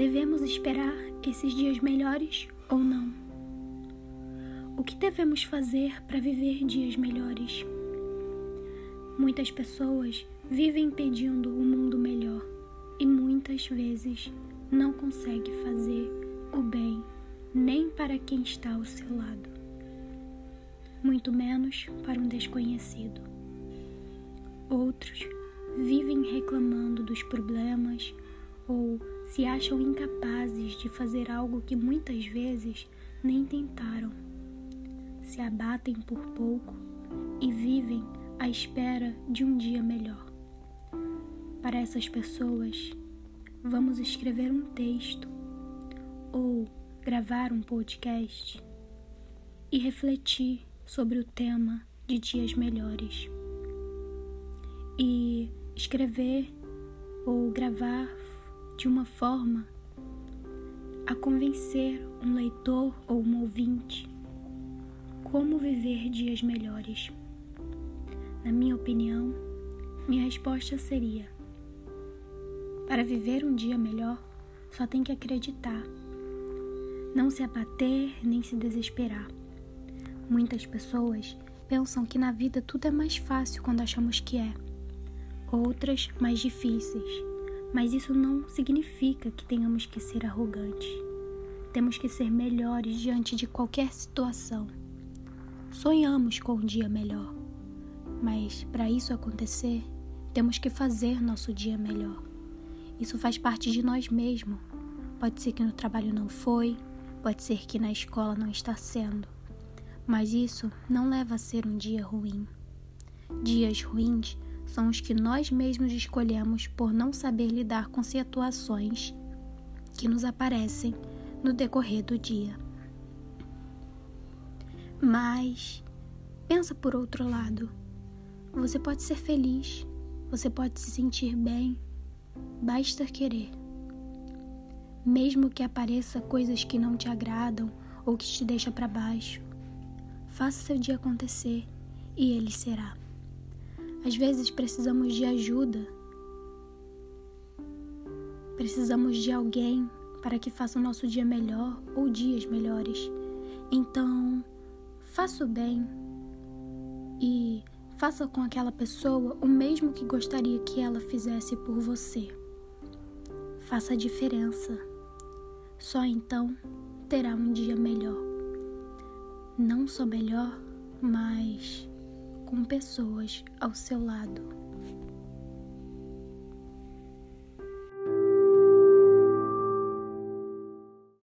Devemos esperar esses dias melhores ou não? O que devemos fazer para viver dias melhores? Muitas pessoas vivem pedindo um mundo melhor e muitas vezes não conseguem fazer o bem nem para quem está ao seu lado, muito menos para um desconhecido. Outros vivem reclamando dos problemas ou se acham incapazes de fazer algo que muitas vezes nem tentaram. Se abatem por pouco e vivem à espera de um dia melhor. Para essas pessoas, vamos escrever um texto ou gravar um podcast e refletir sobre o tema de dias melhores. E escrever ou gravar de uma forma a convencer um leitor ou um ouvinte como viver dias melhores. Na minha opinião, minha resposta seria: para viver um dia melhor, só tem que acreditar. Não se abater nem se desesperar. Muitas pessoas pensam que na vida tudo é mais fácil quando achamos que é, outras mais difíceis. Mas isso não significa que tenhamos que ser arrogantes. Temos que ser melhores diante de qualquer situação. Sonhamos com um dia melhor, mas para isso acontecer, temos que fazer nosso dia melhor. Isso faz parte de nós mesmos. Pode ser que no trabalho não foi, pode ser que na escola não está sendo, mas isso não leva a ser um dia ruim. Dias ruins são os que nós mesmos escolhemos por não saber lidar com situações que nos aparecem no decorrer do dia. Mas pensa por outro lado. Você pode ser feliz, você pode se sentir bem, basta querer. Mesmo que apareça coisas que não te agradam ou que te deixa para baixo, faça seu dia acontecer e ele será. Às vezes precisamos de ajuda, precisamos de alguém para que faça o nosso dia melhor ou dias melhores. Então, faça o bem e faça com aquela pessoa o mesmo que gostaria que ela fizesse por você. Faça a diferença. Só então terá um dia melhor. Não só melhor, mas com pessoas ao seu lado.